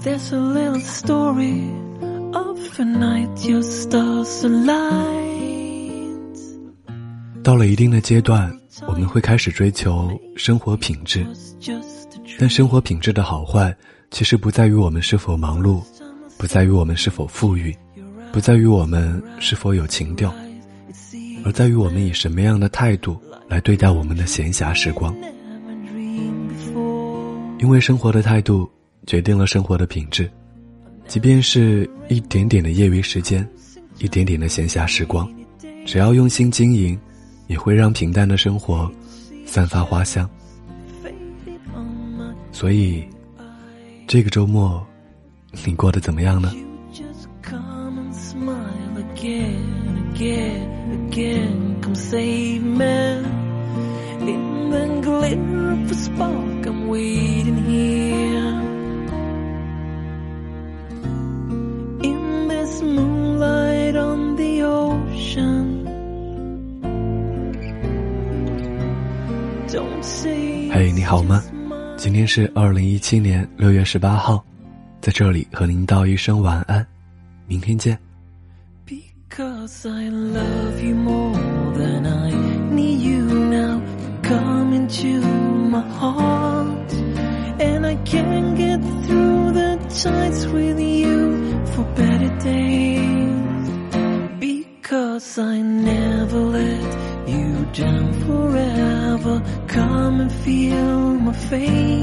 There's a little story of a night your stars aligned. 到了一定的阶段，我们会开始追求生活品质.但生活品质的好坏，其实不在于我们是否忙碌，不在于我们是否富裕，不在于我们是否有情调，而在于我们以什么样的态度来对待我们的闲暇时光。因为生活的态度决定了生活的品质，即便是一点点的业余时间，一点点的闲暇时光，只要用心经营，也会让平淡的生活散发花香。所以，这个周末你过得怎么样呢？嘿，你好吗？今天是二零一七年六月十八号，在这里和您道一声晚安，明天见。Because I love you more than I need you now. Come into my heart. And I can't get through the times with you for better days. Because I never let you down forever. overcome and feel my faith.